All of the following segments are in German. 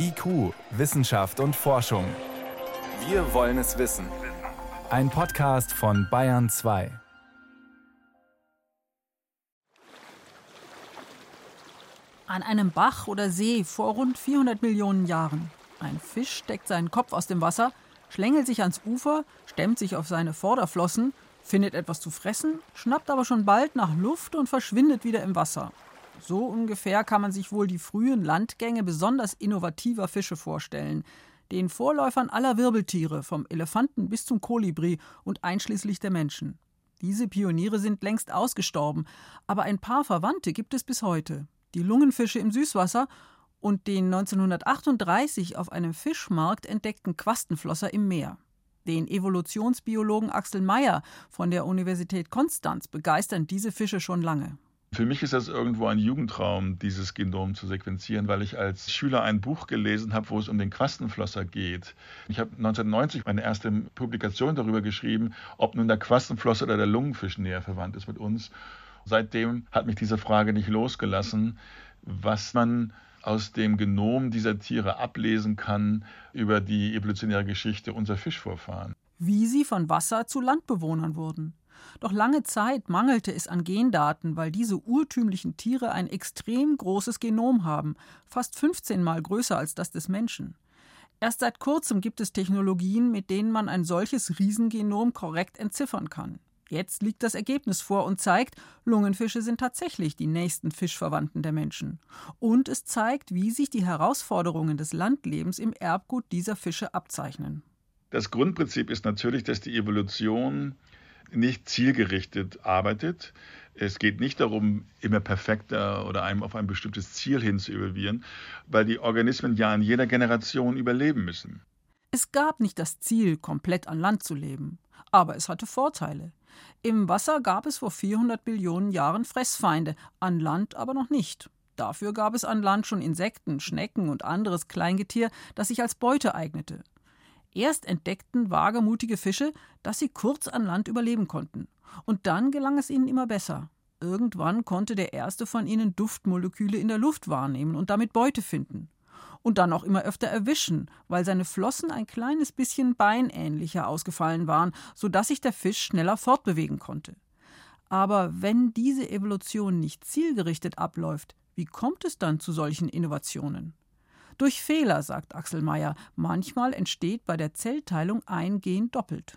IQ, Wissenschaft und Forschung. Wir wollen es wissen. Ein Podcast von Bayern 2. An einem Bach oder See vor rund 400 Millionen Jahren. Ein Fisch steckt seinen Kopf aus dem Wasser, schlängelt sich ans Ufer, stemmt sich auf seine Vorderflossen, findet etwas zu fressen, schnappt aber schon bald nach Luft und verschwindet wieder im Wasser. So ungefähr kann man sich wohl die frühen Landgänge besonders innovativer Fische vorstellen, den Vorläufern aller Wirbeltiere, vom Elefanten bis zum Kolibri und einschließlich der Menschen. Diese Pioniere sind längst ausgestorben, aber ein paar Verwandte gibt es bis heute. Die Lungenfische im Süßwasser und den 1938 auf einem Fischmarkt entdeckten Quastenflosser im Meer. Den Evolutionsbiologen Axel Mayer von der Universität Konstanz begeistern diese Fische schon lange. Für mich ist das irgendwo ein Jugendtraum, dieses Genom zu sequenzieren, weil ich als Schüler ein Buch gelesen habe, wo es um den Quastenflosser geht. Ich habe 1990 meine erste Publikation darüber geschrieben, ob nun der Quastenflosser oder der Lungenfisch näher verwandt ist mit uns. Seitdem hat mich diese Frage nicht losgelassen, was man aus dem Genom dieser Tiere ablesen kann über die evolutionäre Geschichte unserer Fischvorfahren. Wie sie von Wasser zu Landbewohnern wurden. Doch lange Zeit mangelte es an Gendaten, weil diese urtümlichen Tiere ein extrem großes Genom haben, fast 15 mal größer als das des Menschen. Erst seit kurzem gibt es Technologien, mit denen man ein solches Riesengenom korrekt entziffern kann. Jetzt liegt das Ergebnis vor und zeigt, Lungenfische sind tatsächlich die nächsten Fischverwandten der Menschen. Und es zeigt, wie sich die Herausforderungen des Landlebens im Erbgut dieser Fische abzeichnen. Das Grundprinzip ist natürlich, dass die Evolution nicht zielgerichtet arbeitet. Es geht nicht darum, immer perfekter oder einem auf ein bestimmtes Ziel hin zu evolvieren, weil die Organismen ja in jeder Generation überleben müssen. Es gab nicht das Ziel, komplett an Land zu leben, aber es hatte Vorteile. Im Wasser gab es vor 400 Millionen Jahren Fressfeinde, an Land aber noch nicht. Dafür gab es an Land schon Insekten, Schnecken und anderes Kleingetier, das sich als Beute eignete. Erst entdeckten wagemutige Fische, dass sie kurz an Land überleben konnten. Und dann gelang es ihnen immer besser. Irgendwann konnte der erste von ihnen Duftmoleküle in der Luft wahrnehmen und damit Beute finden. Und dann auch immer öfter erwischen, weil seine Flossen ein kleines bisschen beinähnlicher ausgefallen waren, sodass sich der Fisch schneller fortbewegen konnte. Aber wenn diese Evolution nicht zielgerichtet abläuft, wie kommt es dann zu solchen Innovationen? Durch Fehler, sagt Axel Mayer. Manchmal entsteht bei der Zellteilung ein Gen doppelt.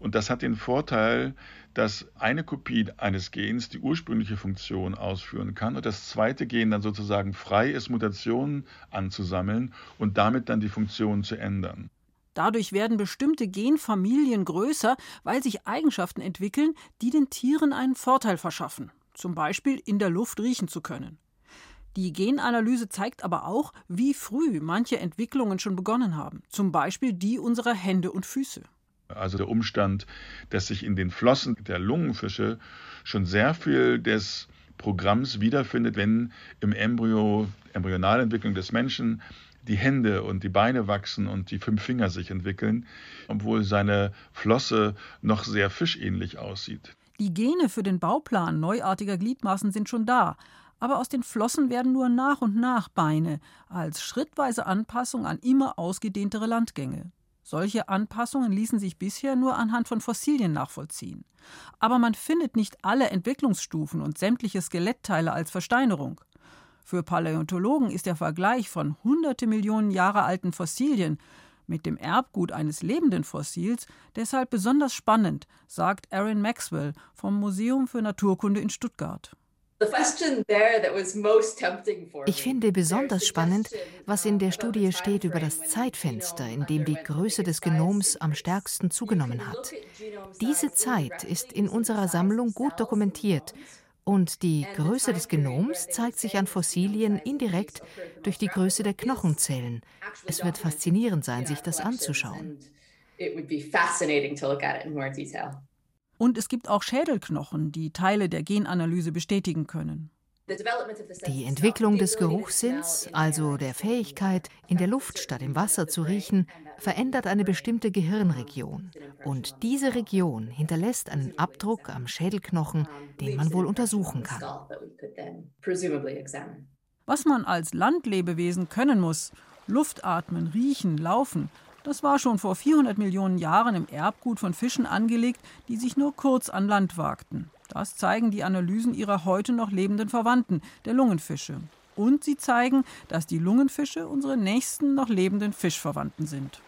Und das hat den Vorteil, dass eine Kopie eines Gens die ursprüngliche Funktion ausführen kann und das zweite Gen dann sozusagen frei ist, Mutationen anzusammeln und damit dann die Funktion zu ändern. Dadurch werden bestimmte Genfamilien größer, weil sich Eigenschaften entwickeln, die den Tieren einen Vorteil verschaffen. Zum Beispiel in der Luft riechen zu können. Die Genanalyse zeigt aber auch, wie früh manche Entwicklungen schon begonnen haben, zum Beispiel die unserer Hände und Füße. Also der Umstand, dass sich in den Flossen der Lungenfische schon sehr viel des Programms wiederfindet, wenn im Embryo, Embryonalentwicklung des Menschen, die Hände und die Beine wachsen und die fünf Finger sich entwickeln, obwohl seine Flosse noch sehr fischähnlich aussieht. Die Gene für den Bauplan neuartiger Gliedmaßen sind schon da, aber aus den Flossen werden nur nach und nach Beine als schrittweise Anpassung an immer ausgedehntere Landgänge. Solche Anpassungen ließen sich bisher nur anhand von Fossilien nachvollziehen. Aber man findet nicht alle Entwicklungsstufen und sämtliche Skelettteile als Versteinerung. Für Paläontologen ist der Vergleich von hunderte Millionen Jahre alten Fossilien mit dem Erbgut eines lebenden Fossils deshalb besonders spannend, sagt Aaron Maxwell vom Museum für Naturkunde in Stuttgart. Ich finde besonders spannend, was in der Studie steht über das Zeitfenster, in dem die Größe des Genoms am stärksten zugenommen hat. Diese Zeit ist in unserer Sammlung gut dokumentiert und die Größe des Genoms zeigt sich an Fossilien indirekt durch die Größe der Knochenzellen. Es wird faszinierend sein, sich das anzuschauen. Und es gibt auch Schädelknochen, die Teile der Genanalyse bestätigen können. Die Entwicklung des Geruchssinns, also der Fähigkeit, in der Luft statt im Wasser zu riechen, verändert eine bestimmte Gehirnregion. Und diese Region hinterlässt einen Abdruck am Schädelknochen, den man wohl untersuchen kann. Was man als Landlebewesen können muss, Luft atmen, riechen, laufen, das war schon vor 400 Millionen Jahren im Erbgut von Fischen angelegt, die sich nur kurz an Land wagten. Das zeigen die Analysen ihrer heute noch lebenden Verwandten, der Lungenfische. Und sie zeigen, dass die Lungenfische unsere nächsten noch lebenden Fischverwandten sind.